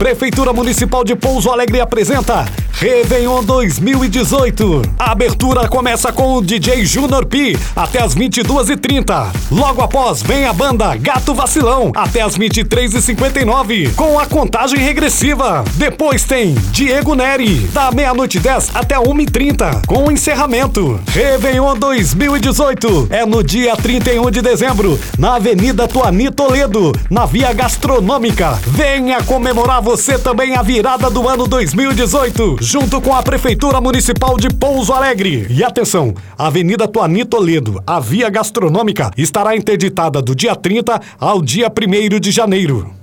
Prefeitura Municipal de Pouso Alegre apresenta Réveillon 2018. A abertura começa com o DJ Junior P até as 22h30. Logo após vem a banda Gato Vacilão até as 23h59 com a contagem regressiva. Depois tem Diego Neri da meia-noite 10 até 1h30 com o encerramento. Réveillon 2018 é no dia 31 de dezembro na Avenida Tuani Toledo, na Via Gastronômica. Venha comemorar você também a virada do ano 2018 junto com a Prefeitura Municipal de Pouso Alegre. E atenção, Avenida Tuani Toledo, a via gastronômica, estará interditada do dia 30 ao dia 1 de janeiro.